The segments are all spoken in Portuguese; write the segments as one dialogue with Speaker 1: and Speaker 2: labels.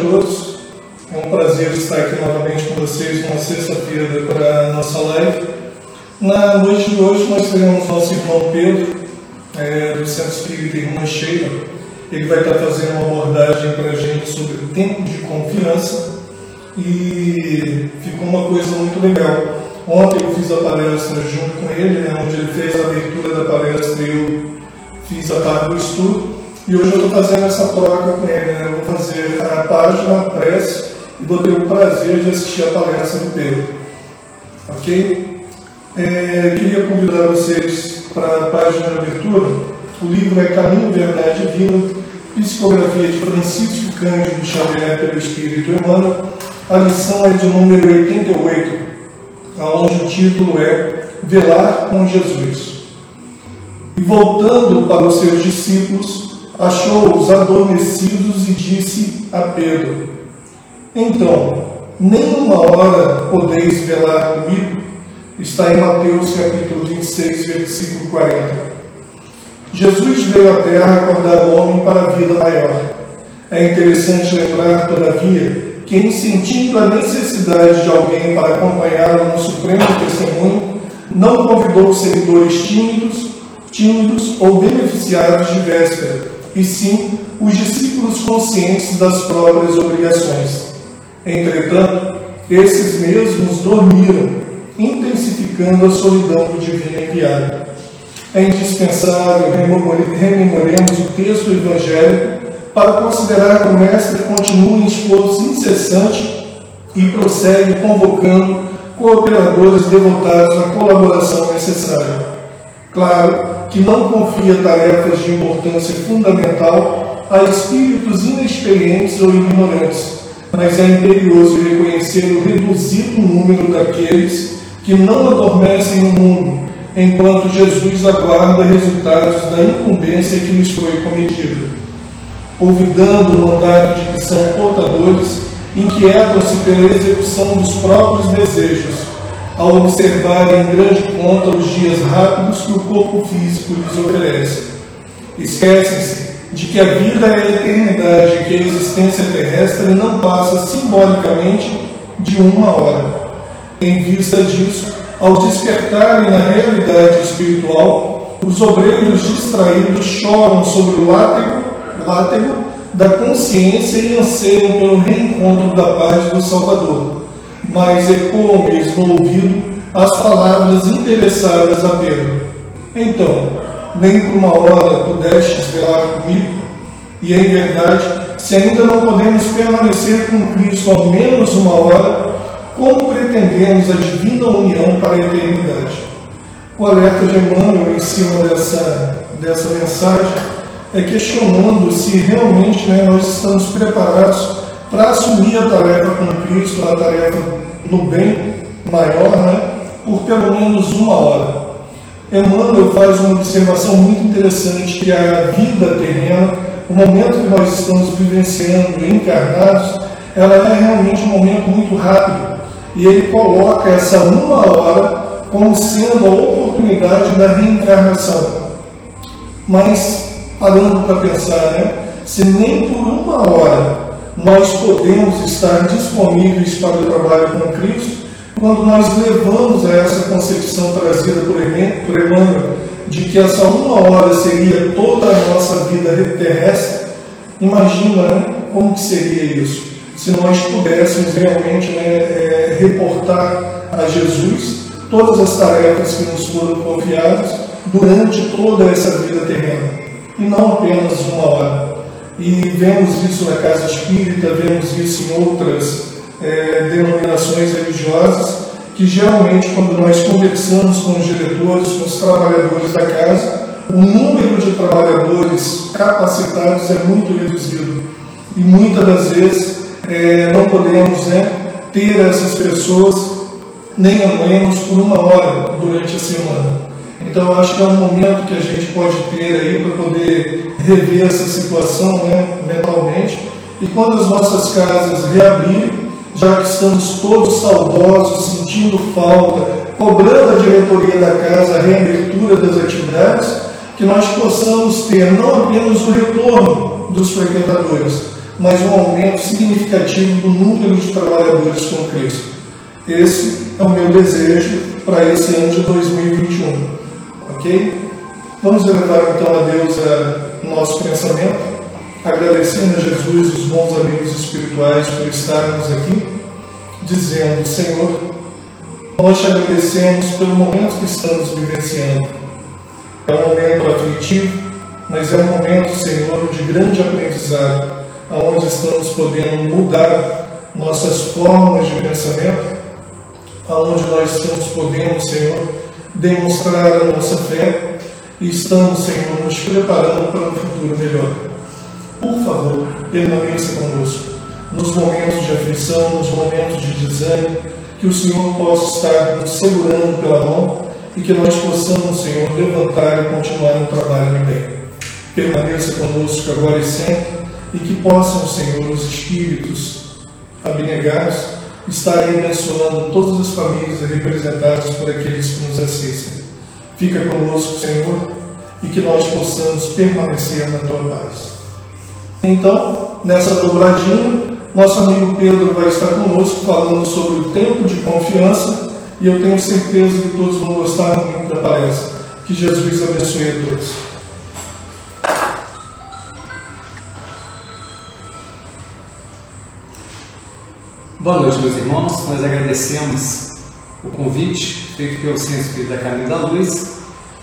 Speaker 1: Todos. É um prazer estar aqui novamente com vocês numa sexta-feira para a nossa live. Na noite de hoje nós teremos nosso irmão Pedro, é, do Centro Espírita Irmã Sheila. Ele vai estar fazendo uma abordagem para a gente sobre o tempo de confiança e ficou uma coisa muito legal. Ontem eu fiz a palestra junto com ele, né, onde ele fez a abertura da palestra e eu fiz a parte do estudo. E hoje eu estou fazendo essa troca com ele. Né? Eu vou fazer a página, a prece, e vou ter o prazer de assistir a palestra do Pedro. Ok? É, queria convidar vocês para a página de abertura. O livro é Caminho, Verdade Vida, psicografia de Francisco Cândido Xavier pelo Espírito Emmanuel. A lição é de número 88, onde o título é Velar com Jesus. E voltando para os seus discípulos, achou-os adormecidos e disse a Pedro: Então, nem uma hora podeis velar comigo? Está em Mateus capítulo 26, versículo 40. Jesus veio à terra acordar o homem para a vida maior. É interessante lembrar, todavia, que em sentindo a necessidade de alguém para acompanhá-lo no supremo testemunho, não convidou seguidores tímidos, tímidos ou beneficiados de véspera, e sim os discípulos conscientes das próprias obrigações. Entretanto, esses mesmos dormiram, intensificando a solidão do divino enviado. É indispensável rememoremos o texto evangélico para considerar que o Mestre continua em esforço incessante e prossegue convocando cooperadores devotados à colaboração necessária. Claro que não confia tarefas de importância fundamental a espíritos inexperientes ou ignorantes, mas é imperioso reconhecer o reduzido número daqueles que não adormecem no mundo, enquanto Jesus aguarda resultados da incumbência que lhes foi cometida. Olvidando o mandato de que são portadores, inquietam-se pela execução dos próprios desejos, ao observar em grande conta os dias rápidos que o corpo físico lhes oferece. Esquecem-se de que a vida é a eternidade e que a existência terrestre não passa simbolicamente de uma hora. Em vista disso, ao despertarem na realidade espiritual, os obreiros distraídos choram sobre o látego, látego da consciência e anseiam pelo reencontro da paz do Salvador mas ecoam-lhes no ouvido as palavras interessadas a Pedro. Então, nem por uma hora pudestes velar comigo? E em verdade, se ainda não podemos permanecer com Cristo ao menos uma hora, como pretendemos a divina união para a eternidade? O alerta de Emmanuel em cima dessa, dessa mensagem é questionando se realmente né, nós estamos preparados para assumir a tarefa com Cristo, a tarefa no bem maior, né, por pelo menos uma hora. Emmanuel faz uma observação muito interessante que a vida terrena, o momento que nós estamos vivenciando encarnados, ela é realmente um momento muito rápido. E ele coloca essa uma hora como sendo a oportunidade da reencarnação. Mas, parando para pensar, né, se nem por uma hora nós podemos estar disponíveis para o trabalho com Cristo quando nós levamos a essa concepção trazida por Emmanuel de que essa uma hora seria toda a nossa vida terrestre. Imagina né, como que seria isso se nós pudéssemos realmente né, é, reportar a Jesus todas as tarefas que nos foram confiadas durante toda essa vida terrena e não apenas uma hora. E vemos isso na casa espírita, vemos isso em outras é, denominações religiosas, que geralmente, quando nós conversamos com os diretores, com os trabalhadores da casa, o número de trabalhadores capacitados é muito reduzido. E muitas das vezes é, não podemos né, ter essas pessoas nem ao menos por uma hora durante a semana. Então, acho que é um momento que a gente pode ter aí para poder rever essa situação né, mentalmente. E quando as nossas casas reabrirem, já que estamos todos saudosos, sentindo falta, cobrando a diretoria da casa a reabertura das atividades, que nós possamos ter não apenas o retorno dos frequentadores, mas um aumento significativo do número de trabalhadores com Cristo. Esse é o meu desejo para esse ano de 2021. Ok? Vamos elevar então a Deus a nosso pensamento, agradecendo a Jesus os bons amigos espirituais por estarmos aqui, dizendo: Senhor, nós te agradecemos pelo momento que estamos vivenciando. É um momento aflitivo, mas é um momento, Senhor, de grande aprendizado, onde estamos podendo mudar nossas formas de pensamento, aonde nós estamos podendo, Senhor, demonstrar a nossa fé e estamos, Senhor, nos preparando para um futuro melhor. Por favor, permaneça conosco nos momentos de aflição, nos momentos de desânimo, que o Senhor possa estar nos segurando pela mão e que nós possamos, Senhor, levantar e continuar no trabalho de bem. Permaneça conosco agora e sempre e que possam, Senhor, os espíritos abnegados estarem abençoando todas as famílias representadas por aqueles que nos assistem. Fica conosco, Senhor, e que nós possamos permanecer na tua paz. Então, nessa dobradinha, nosso amigo Pedro vai estar conosco falando sobre o tempo de confiança e eu tenho certeza que todos vão gostar muito da palestra. Que Jesus abençoe a todos.
Speaker 2: Boa noite, meus irmãos. Nós agradecemos o convite feito pelo Centro Espírita Caminho da Luz.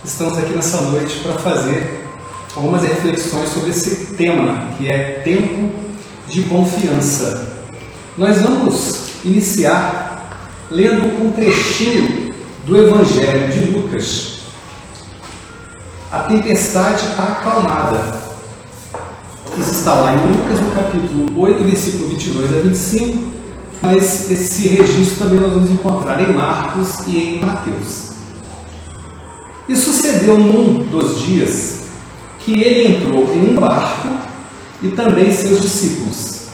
Speaker 2: Estamos aqui nessa noite para fazer algumas reflexões sobre esse tema, que é tempo de confiança. Nós vamos iniciar lendo um trechinho do Evangelho de Lucas. A tempestade acalmada. Isso está lá em Lucas, no capítulo 8, versículo 22 a 25 mas esse registro também nós vamos encontrar em Marcos e em Mateus. E sucedeu num dos dias que ele entrou em um barco e também seus discípulos.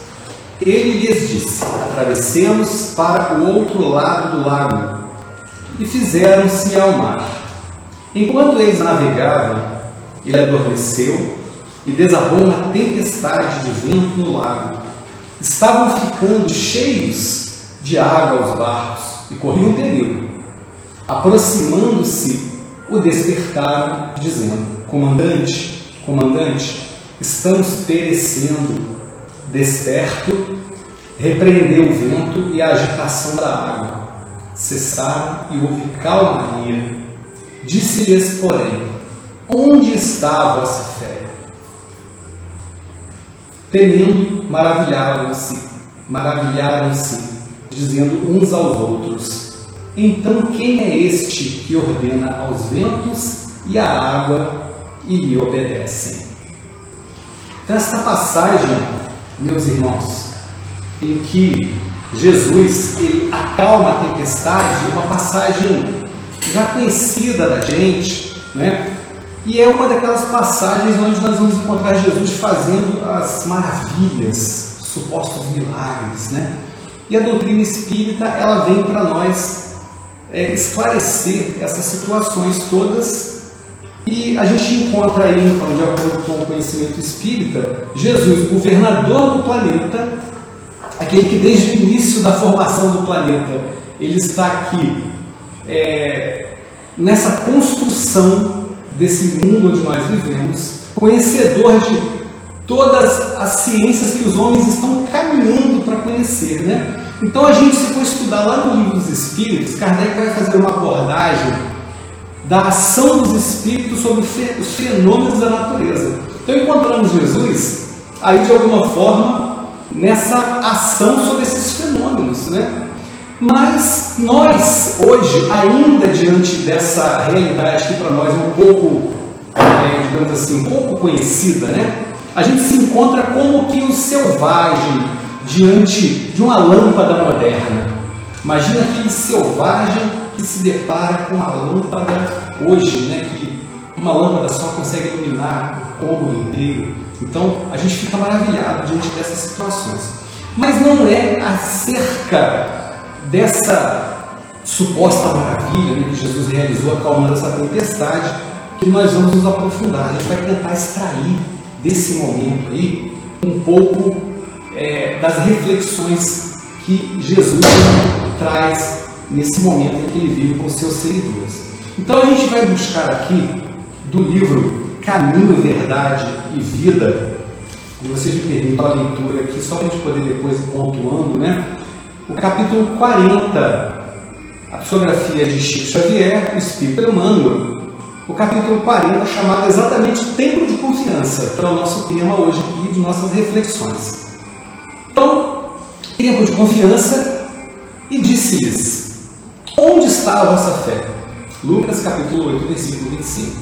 Speaker 2: Ele lhes disse: Atravessemos para o outro lado do lago. E fizeram-se ao mar. Enquanto eles navegavam, ele adormeceu e desabou uma tempestade de vento no lago estavam ficando cheios de água os barcos e corriam perigo. Aproximando-se, o despertaram, dizendo: Comandante, comandante, estamos perecendo. Desperto, repreendeu o vento e a agitação da água. Cessaram e houve calmaria. Disse-lhes, porém, onde está a vossa? Temendo, maravilharam-se, maravilharam-se, dizendo uns aos outros: Então quem é este que ordena aos ventos e à água e lhe obedecem? Então, esta passagem, meus irmãos, em que Jesus ele acalma a tempestade, uma passagem já conhecida da gente, né? E é uma daquelas passagens onde nós vamos encontrar Jesus fazendo as maravilhas, supostos milagres, né? E a doutrina espírita, ela vem para nós é, esclarecer essas situações todas. E a gente encontra aí, então, de acordo com o conhecimento espírita, Jesus, governador do planeta, aquele que desde o início da formação do planeta, ele está aqui é, nessa construção desse mundo onde nós vivemos, conhecedor de todas as ciências que os homens estão caminhando para conhecer, né? Então a gente, se for estudar lá no livro dos Espíritos, Kardec vai fazer uma abordagem da ação dos Espíritos sobre os fenômenos da natureza. Então encontramos Jesus aí de alguma forma nessa ação sobre esses fenômenos, né? Mas nós, hoje, ainda diante dessa realidade que para nós é um pouco, é, digamos assim, um pouco conhecida, né? A gente se encontra como que o selvagem diante de uma lâmpada moderna. Imagina aquele selvagem que se depara com uma lâmpada hoje, né? Que uma lâmpada só consegue iluminar o cômodo inteiro. Então a gente fica maravilhado diante dessas situações. Mas não é acerca dessa suposta maravilha né, que Jesus realizou acalmando essa tempestade, que nós vamos nos aprofundar. A gente vai tentar extrair desse momento aí um pouco é, das reflexões que Jesus traz nesse momento em que ele vive com seus seguidores. Então a gente vai buscar aqui do livro Caminho, Verdade e Vida, e vocês me permitam a leitura aqui, só para a gente poder depois ir pontuando, né? O capítulo 40, a psicografia de Chico Xavier, o Espírito Emmanuel, o capítulo 40, chamado exatamente Templo de Confiança, para o nosso tema hoje aqui de nossas reflexões. Então, tempo de confiança, e disse-lhes: Onde está a vossa fé? Lucas capítulo 8, versículo 25.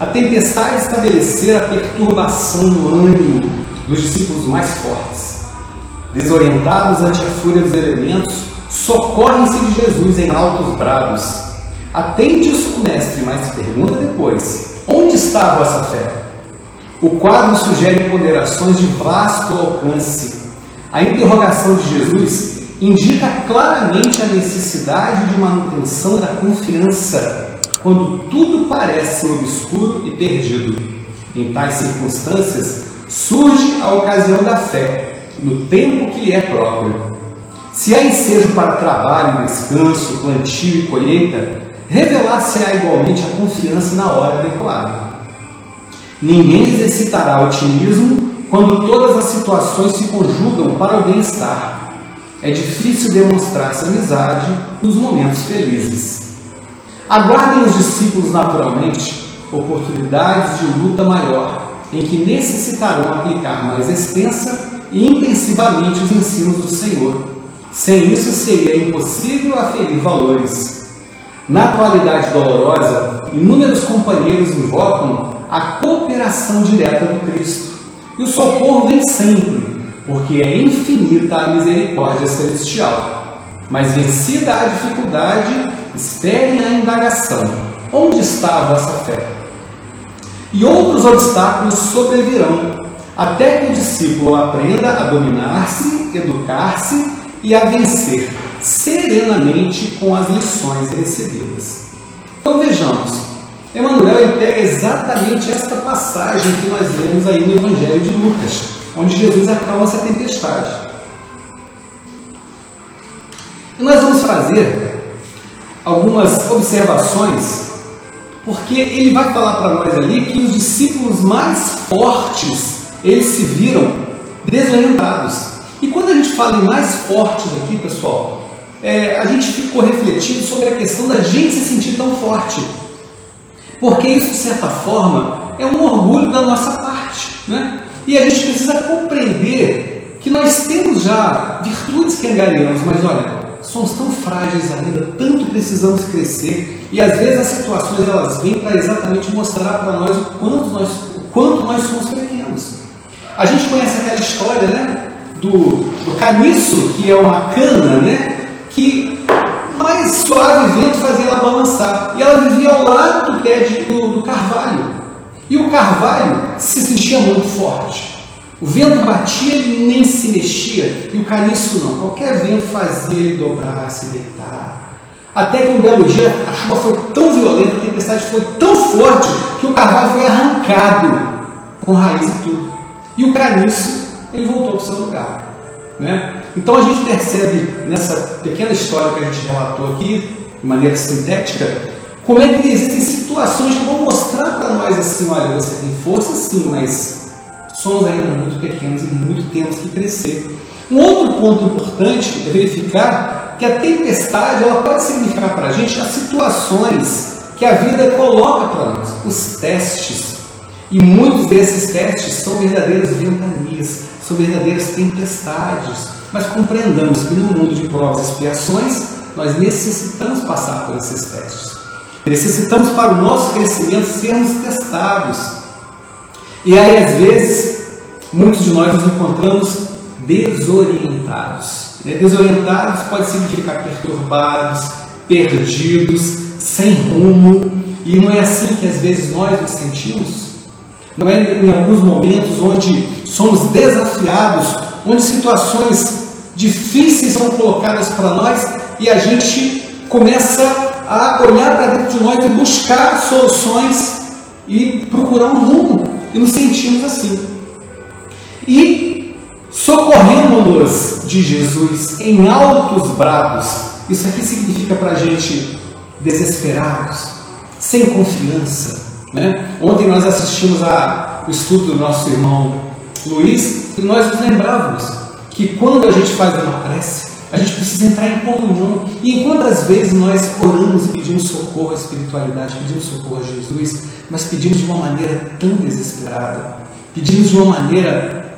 Speaker 2: A tempestade estabelecera a perturbação no ânimo dos discípulos mais fortes. Desorientados ante a fúria dos elementos, socorrem-se de Jesus em altos brados. Atende-os mestre, mas pergunta depois: onde está a vossa fé? O quadro sugere ponderações de vasto alcance. A interrogação de Jesus indica claramente a necessidade de manutenção da confiança quando tudo parece obscuro e perdido. Em tais circunstâncias, surge a ocasião da fé, no tempo que lhe é próprio. Se há ensejo para trabalho, descanso, plantio e colheita, revelar-se-á igualmente a confiança na hora adequada. Ninguém exercitará otimismo quando todas as situações se conjugam para o bem-estar é difícil demonstrar essa amizade nos momentos felizes. Aguardem os discípulos naturalmente oportunidades de luta maior, em que necessitarão aplicar mais extensa intensivamente os ensinos do Senhor. Sem isso seria impossível aferir valores. Na atualidade dolorosa, inúmeros companheiros invocam a cooperação direta do Cristo. E o socorro vem sempre, porque é infinita a misericórdia celestial. Mas vencida a dificuldade, esperem a indagação: onde está a vossa fé? E outros obstáculos sobrevirão, até que o discípulo aprenda a dominar-se, educar-se e a vencer serenamente com as lições recebidas. Então vejamos, Emmanuel pega exatamente esta passagem que nós lemos aí no Evangelho de Lucas onde Jesus acalma essa tempestade. E nós vamos fazer algumas observações, porque ele vai falar para nós ali que os discípulos mais fortes, eles se viram desorientados. E quando a gente fala em mais fortes aqui, pessoal, é, a gente ficou refletindo sobre a questão da gente se sentir tão forte. Porque isso, de certa forma, é um orgulho da nossa parte. Né? E a gente precisa compreender que nós temos já virtudes que angariamos, mas olha, somos tão frágeis ainda, tanto precisamos crescer, e às vezes as situações elas vêm para exatamente mostrar para nós o quanto nós, o quanto nós somos pequenos. A gente conhece aquela história, né? Do, do caniço, que é uma cana, né? Que mais suave vento fazia ela balançar. E ela vivia ao lado do pé do, do carvalho. E o carvalho se sentia muito forte. O vento batia, ele nem se mexia, e o caniço não. Qualquer vento fazia ele dobrar, se deitar. Até que um belo dia a chuva foi tão violenta, a tempestade foi tão forte, que o carvalho foi arrancado, com raiz e tudo. E o caniço, ele voltou para o seu lugar. Né? Então a gente percebe nessa pequena história que a gente relatou aqui, de maneira sintética, como é que existem situações que vão mostrar para nós assim, olha, você tem força sim, mas somos ainda muito pequenos e muito temos que crescer. Um outro ponto importante é verificar que a tempestade ela pode significar para a gente as situações que a vida coloca para nós, os testes. E muitos desses testes são verdadeiras ventanias, são verdadeiras tempestades. Mas compreendamos que no mundo de provas e expiações, nós necessitamos passar por esses testes. Necessitamos para o nosso crescimento sermos testados. E aí, às vezes, muitos de nós nos encontramos desorientados. Né? Desorientados pode significar perturbados, perdidos, sem rumo. E não é assim que às vezes nós nos sentimos? Não é em alguns momentos onde somos desafiados, onde situações difíceis são colocadas para nós e a gente começa a olhar para dentro de nós e buscar soluções e procurar um rumo. E nos sentimos assim. E socorrendo-nos de Jesus em altos brados. Isso aqui significa para a gente desesperados, sem confiança. Né? Ontem nós assistimos ao estudo do nosso irmão Luiz e nós nos lembrávamos que quando a gente faz uma prece, a gente precisa entrar em comunhão. E enquanto às vezes nós oramos e pedimos socorro à espiritualidade, pedimos socorro a Jesus, nós pedimos de uma maneira tão desesperada, pedimos de uma maneira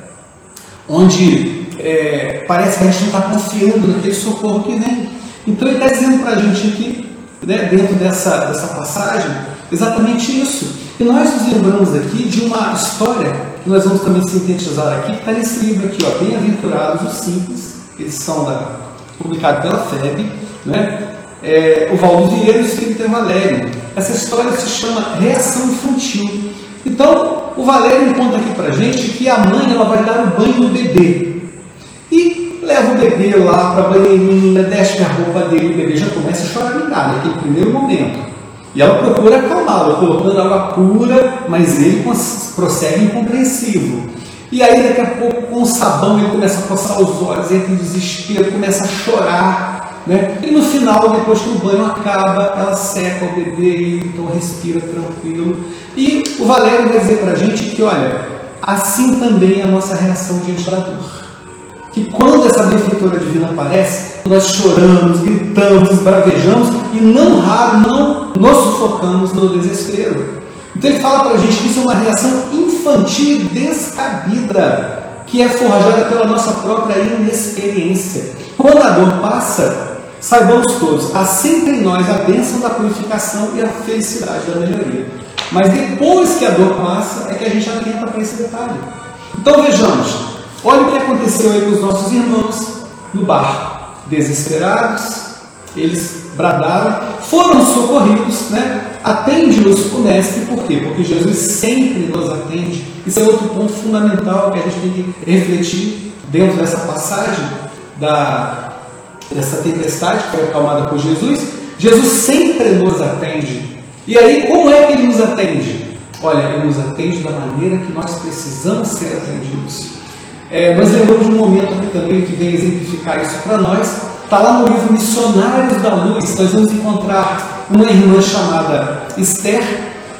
Speaker 2: onde é, parece que a gente não está confiando naquele socorro que vem. Então ele está dizendo para a gente aqui, né, dentro dessa, dessa passagem, exatamente isso. E nós nos lembramos aqui de uma história que nós vamos também sintetizar aqui, está nesse livro aqui, ó, Bem-aventurados os simples, são da, publicados pela FEB, né? É, o Valdo Vieira e o Espírito Valério. Essa história se chama Reação Infantil. Então, o Valério conta aqui para gente que a mãe ela vai dar o banho no bebê. E leva o bebê lá para a banheirinha, desce a roupa dele, o bebê já começa a chorar naquele primeiro momento. E ela procura acalmá-lo, colocando água pura, mas ele prossegue incompreensivo. E aí, daqui a pouco, com o sabão, ele começa a coçar os olhos, entra em desespero, começa a chorar. Né? E no final, depois que o banho acaba, ela seca o bebê, então respira tranquilo. E o Valério vai dizer para a gente que, olha, assim também é a nossa reação diante da dor. Que quando essa benfeitora divina aparece, nós choramos, gritamos, esbravejamos e não raro não nos sufocamos no desespero. Então ele fala para a gente que isso é uma reação infantil descabida, que é forjada pela nossa própria inexperiência. Quando a dor passa, saibamos todos, há sempre em nós a bênção da purificação e a felicidade da melhoria. Mas depois que a dor passa, é que a gente atenta para esse detalhe. Então vejamos, olha o que aconteceu aí com os nossos irmãos no barco. Desesperados, eles bradaram, foram socorridos, né? Atende-nos o Mestre, por quê? Porque Jesus sempre nos atende. Isso é outro ponto fundamental que a gente tem que refletir dentro dessa passagem da, dessa tempestade que foi acalmada por Jesus. Jesus sempre nos atende. E aí, como é que ele nos atende? Olha, ele nos atende da maneira que nós precisamos ser atendidos. É, nós lembramos de um momento aqui também que vem exemplificar isso para nós, Está lá no livro Missionários da Luz, nós vamos encontrar uma irmã chamada Esther,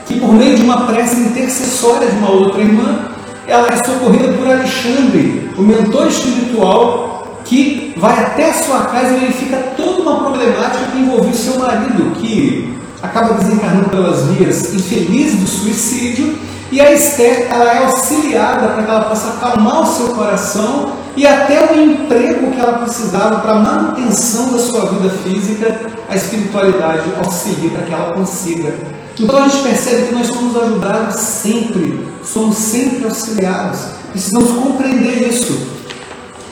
Speaker 2: que por meio de uma prece intercessória de uma outra irmã, ela é socorrida por Alexandre, o mentor espiritual, que vai até a sua casa e verifica toda uma problemática que envolve seu marido, que acaba desencarnando pelas vias infelizes do suicídio, e a Esther ela é auxiliada para que ela possa acalmar o seu coração e até o emprego que ela precisava para a manutenção da sua vida física, a espiritualidade auxilia para que ela consiga. Então a gente percebe que nós somos ajudados sempre, somos sempre auxiliados, precisamos compreender isso.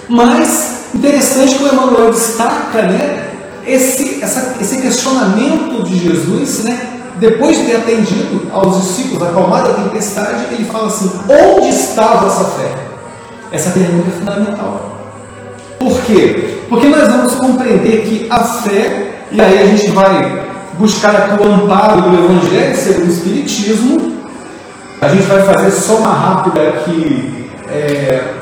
Speaker 2: Mas interessante que o Emmanuel destaca né, esse, essa, esse questionamento de Jesus, né, depois de ter atendido aos discípulos, acalmado a tempestade, ele fala assim: onde está a vossa fé? Essa pergunta é fundamental. Por quê? Porque nós vamos compreender que a fé, e aí a gente vai buscar aqui o amparo do Evangelho segundo o Espiritismo, a gente vai fazer só uma rápida aqui é,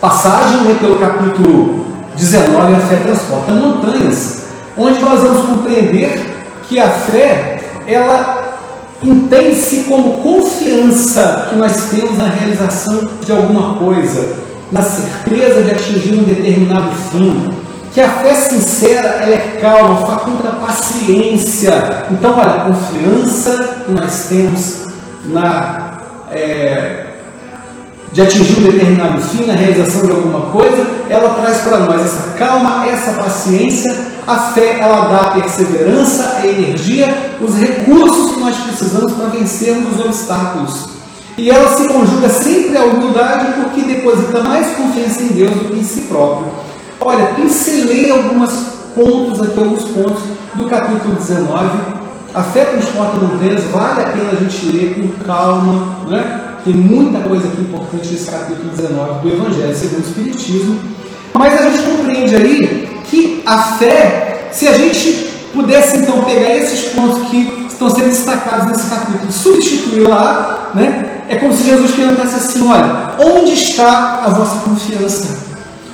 Speaker 2: passagem né, pelo capítulo 19, a fé transporta montanhas, onde nós vamos compreender que a fé, ela entende-se como confiança que nós temos na realização de alguma coisa, na certeza de atingir um determinado fim. Que a fé sincera ela é calma, faculta paciência. Então, olha, a confiança que nós temos na, é, de atingir um determinado fim, na realização de alguma coisa, ela traz para nós essa calma, essa paciência a fé ela dá a perseverança, a energia, os recursos que nós precisamos para vencermos os obstáculos. E ela se conjuga sempre à humildade porque deposita mais confiança em Deus do que em si próprio. Olha, pincelei alguns pontos aqui, alguns pontos do capítulo 19. A fé transporta montanhas, vale a pena a gente ler com calma, né? Tem muita coisa aqui importante nesse capítulo 19 do Evangelho segundo o Espiritismo. Mas a gente compreende aí que a fé, se a gente pudesse então pegar esses pontos que estão sendo destacados nesse capítulo, substituir lá, né? É como se Jesus perguntasse assim: olha, onde está a vossa confiança?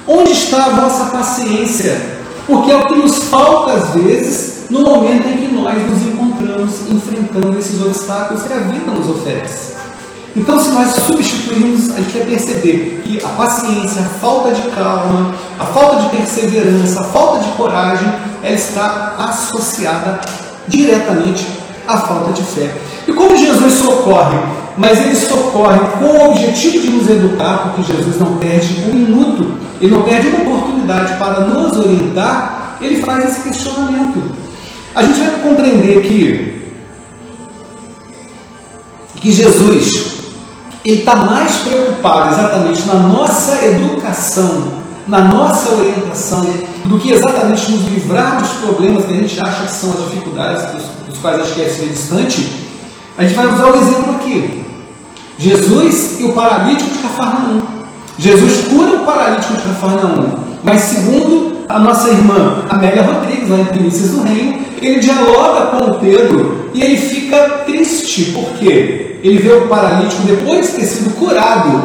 Speaker 2: Onde está a vossa paciência? Porque é o que nos falta às vezes no momento em que nós nos encontramos enfrentando esses obstáculos que a vida nos oferece. Então, se nós substituirmos, a gente vai perceber que a paciência, a falta de calma, a falta de perseverança, a falta de coragem, ela está associada diretamente à falta de fé. E como Jesus socorre, mas ele socorre com o objetivo de nos educar, porque Jesus não perde um minuto, ele não perde uma oportunidade para nos orientar, ele faz esse questionamento. A gente vai compreender que, que Jesus ele está mais preocupado exatamente na nossa educação, na nossa orientação, do que exatamente nos livrar dos problemas que a gente acha que são as dificuldades dos, quais a gente quer ser distante. A gente vai usar o exemplo aqui. Jesus e o paralítico de Cafarnaum. Jesus cura o paralítico de Cafarnaum, mas segundo a nossa irmã Amélia Rodrigues, lá em Primícias do Reino, ele dialoga com o Pedro e ele fica triste, por quê? ele vê o paralítico, depois de ter sido curado,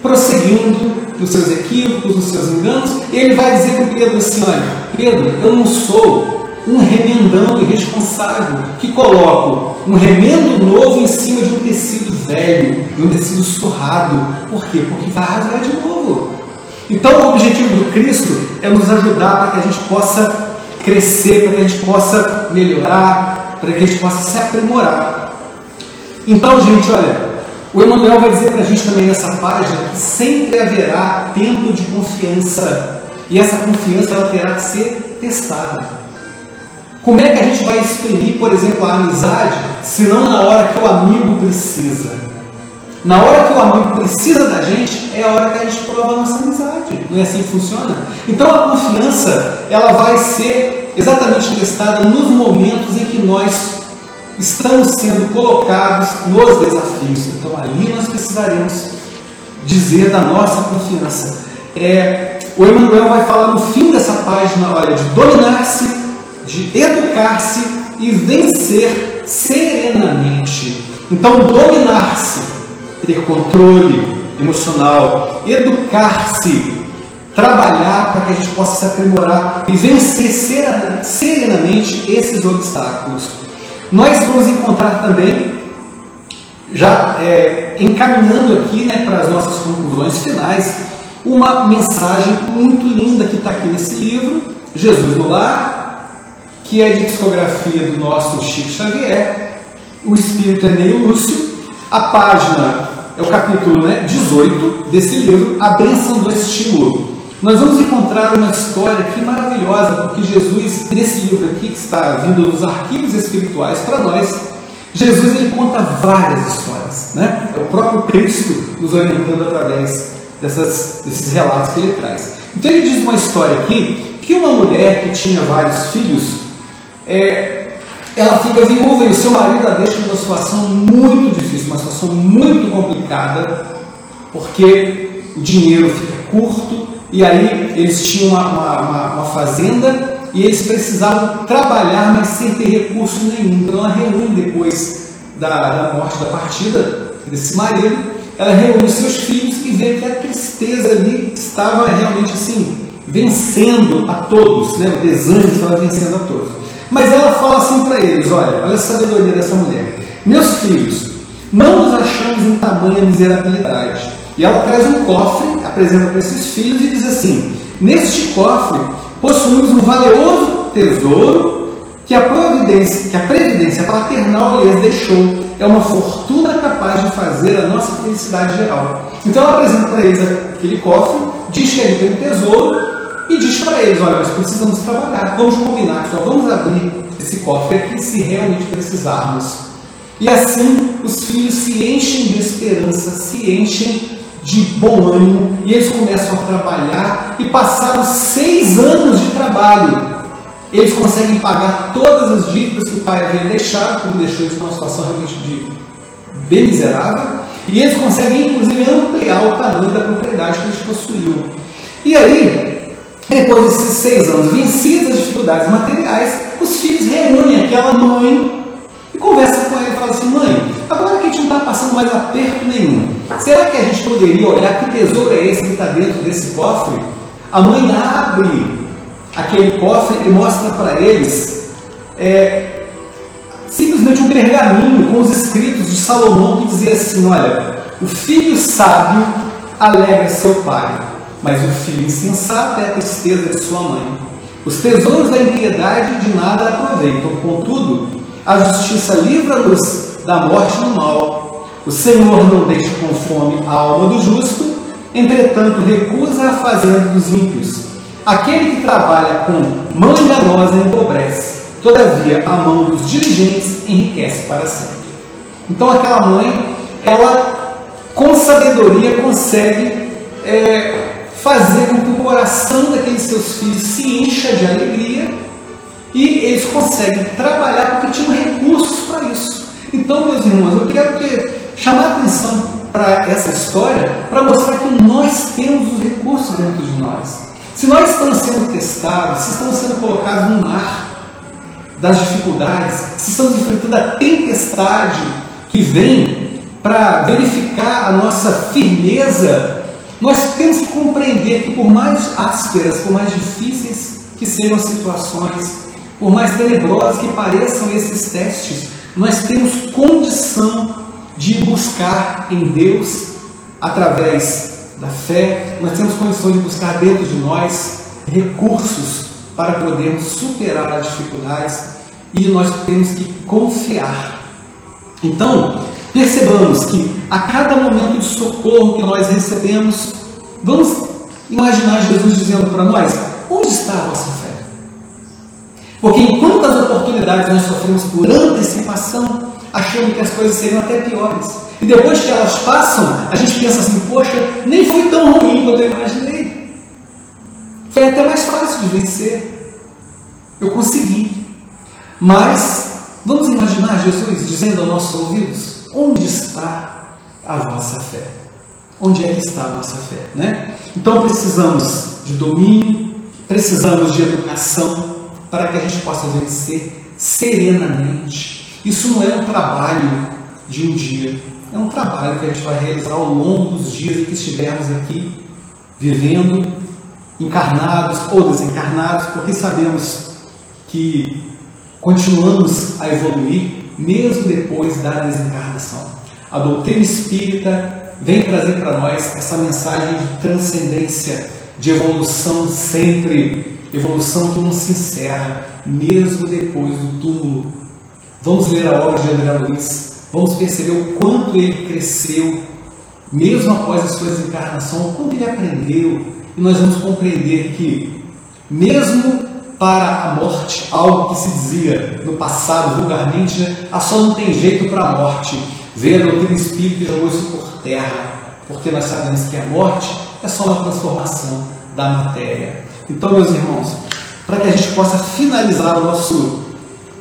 Speaker 2: prosseguindo nos seus equívocos, nos seus enganos, e ele vai dizer para Pedro assim: Olha, Pedro, eu não sou um remendão irresponsável que coloco um remendo novo em cima de um tecido velho, de um tecido surrado. Por quê? Porque vai rasgar de novo. Então, o objetivo do Cristo é nos ajudar para que a gente possa crescer, para que a gente possa melhorar, para que a gente possa se aprimorar. Então, gente, olha, o Emmanuel vai dizer para a gente também nessa página que sempre haverá tempo de confiança. E essa confiança ela terá que ser testada. Como é que a gente vai exprimir, por exemplo, a amizade, se não na hora que o amigo precisa? Na hora que o amigo precisa da gente, é a hora que a gente prova a nossa amizade. Não é assim que funciona? Então a confiança, ela vai ser exatamente testada nos momentos em que nós estamos sendo colocados nos desafios. Então ali nós precisaremos dizer da nossa confiança. É, o Emmanuel vai falar no fim dessa página, olha, de dominar-se, de educar-se e vencer serenamente. Então, dominar-se, ter controle emocional, educar-se, trabalhar para que a gente possa se aprimorar e vencer serenamente esses obstáculos. Nós vamos encontrar também, já é, encaminhando aqui né, para as nossas conclusões finais, uma mensagem muito linda que está aqui nesse livro, Jesus no Lar, que é de psicografia do nosso Chico Xavier, o Espírito é Lúcio, a página é o capítulo né, 18 desse livro, A Bênção do Estímulo nós vamos encontrar uma história aqui maravilhosa, porque Jesus, nesse livro aqui que está vindo dos arquivos espirituais para nós, Jesus ele conta várias histórias, né? É o próprio Cristo nos orientando através dessas, desses relatos que ele traz. Então ele diz uma história aqui que uma mulher que tinha vários filhos, é, ela fica viúva e o seu marido a deixa numa situação muito difícil, uma situação muito complicada, porque o dinheiro fica curto, e aí eles tinham uma, uma, uma, fazenda e eles precisavam trabalhar, mas sem ter recurso nenhum. Então ela reúne depois da, da morte, da partida desse marido, ela reúne seus filhos e vê que a tristeza ali estava realmente assim, vencendo a todos, né? o desânimo estava vencendo a todos. Mas ela fala assim para eles: olha, olha a sabedoria dessa mulher. Meus filhos, não nos achamos em tamanha miserabilidade e ela traz um cofre, apresenta para esses filhos e diz assim: Neste cofre possuímos um valioso tesouro que a providência, que a previdência paternal lhes deixou. É uma fortuna capaz de fazer a nossa felicidade geral. Então ela apresenta para eles aquele cofre, diz que ele tem um tesouro e diz para eles: olha, nós precisamos trabalhar, vamos combinar, só vamos abrir esse cofre aqui se realmente precisarmos. E assim os filhos se enchem de esperança, se enchem de bom ânimo e eles começam a trabalhar e passados seis anos de trabalho eles conseguem pagar todas as dívidas que o pai havia deixado, porque deixou eles numa situação realmente de bem miserável, e eles conseguem inclusive ampliar o tamanho da propriedade que eles possuíam. E aí, depois desses seis anos, vencidas as dificuldades materiais, os filhos reúnem aquela mãe conversa com ela e fala assim: mãe, agora que a gente não está passando mais aperto nenhum, será que a gente poderia olhar que tesouro é esse que está dentro desse cofre? A mãe abre aquele cofre e mostra para eles é, simplesmente um pergaminho com os escritos de Salomão que dizia assim: olha, o filho sábio alegra seu pai, mas o filho insensato é a tristeza de sua mãe. Os tesouros da impiedade de nada aproveitam, contudo, a justiça livra-nos da morte do mal. O Senhor não deixa com fome a alma do justo, entretanto recusa a fazenda dos ímpios. Aquele que trabalha com mão enganosa empobrece, todavia a mão dos diligentes enriquece para sempre. Então aquela mãe, ela com sabedoria consegue é, fazer com que o coração daqueles seus filhos se encha de alegria e eles conseguem trabalhar porque tinham recursos para isso. Então, meus irmãos, eu quero que, chamar a atenção para essa história para mostrar que nós temos os recursos dentro de nós. Se nós estamos sendo testados, se estamos sendo colocados no mar das dificuldades, se estamos enfrentando a tempestade que vem para verificar a nossa firmeza, nós temos que compreender que por mais ásperas, por mais difíceis que sejam as situações, por mais tenebrosas que pareçam esses testes, nós temos condição de buscar em Deus através da fé, nós temos condições de buscar dentro de nós recursos para podermos superar as dificuldades e nós temos que confiar. Então, percebamos que a cada momento de socorro que nós recebemos, vamos imaginar Jesus dizendo para nós: onde está a vossa fé? Porque enquanto as oportunidades nós sofremos por antecipação, achando que as coisas seriam até piores. E depois que elas passam, a gente pensa assim, poxa, nem foi tão ruim quanto eu imaginei. Foi até mais fácil de vencer. Eu consegui. Mas, vamos imaginar Jesus dizendo aos nossos ouvidos, onde está a vossa fé? Onde é que está a nossa fé? Né? Então precisamos de domínio, precisamos de educação para que a gente possa vencer serenamente. Isso não é um trabalho de um dia, é um trabalho que a gente vai realizar ao longo dos dias que estivermos aqui, vivendo, encarnados ou desencarnados, porque sabemos que continuamos a evoluir mesmo depois da desencarnação. A doutrina espírita vem trazer para nós essa mensagem de transcendência, de evolução sempre, evolução que não se encerra, mesmo depois do túmulo. Vamos ler a obra de André Luiz, vamos perceber o quanto ele cresceu, mesmo após a sua desencarnação, o quanto ele aprendeu, e nós vamos compreender que, mesmo para a morte, algo que se dizia no passado vulgarmente, né? ah, só não tem jeito para a morte, veio a doutrina espírita e jogou isso por terra, porque nós sabemos que a morte é só uma transformação da matéria. Então, meus irmãos, para que a gente possa finalizar o nosso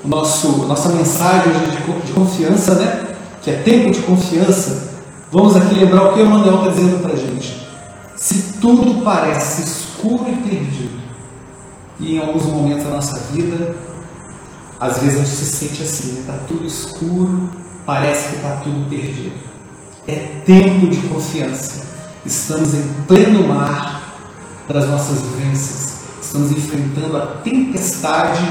Speaker 2: o nosso, nossa mensagem de, de confiança, né? que é tempo de confiança, vamos aqui lembrar o que o Manuel está dizendo para a gente. Se tudo parece escuro e perdido, e em alguns momentos da nossa vida, às vezes a gente se sente assim, está né? tudo escuro, parece que está tudo perdido. É tempo de confiança. Estamos em pleno mar das nossas vivências. Estamos enfrentando a tempestade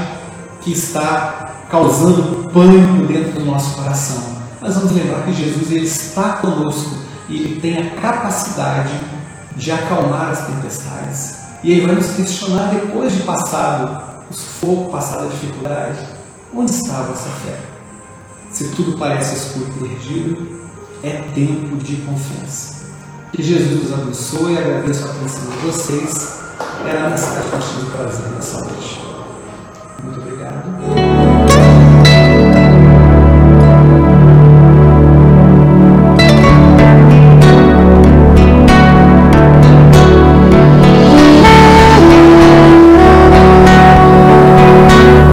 Speaker 2: que está causando pânico dentro do nosso coração. Nós vamos lembrar que Jesus ele está conosco e ele tem a capacidade de acalmar as tempestades. E aí vamos questionar depois de passado o sufoco, passado a dificuldade, onde está a vossa fé? Se tudo parece escuro e perdido, é tempo de confiança. Que Jesus nos abençoe e agradeço a atenção de vocês. Era a mensagem que eu tive prazer nessa noite.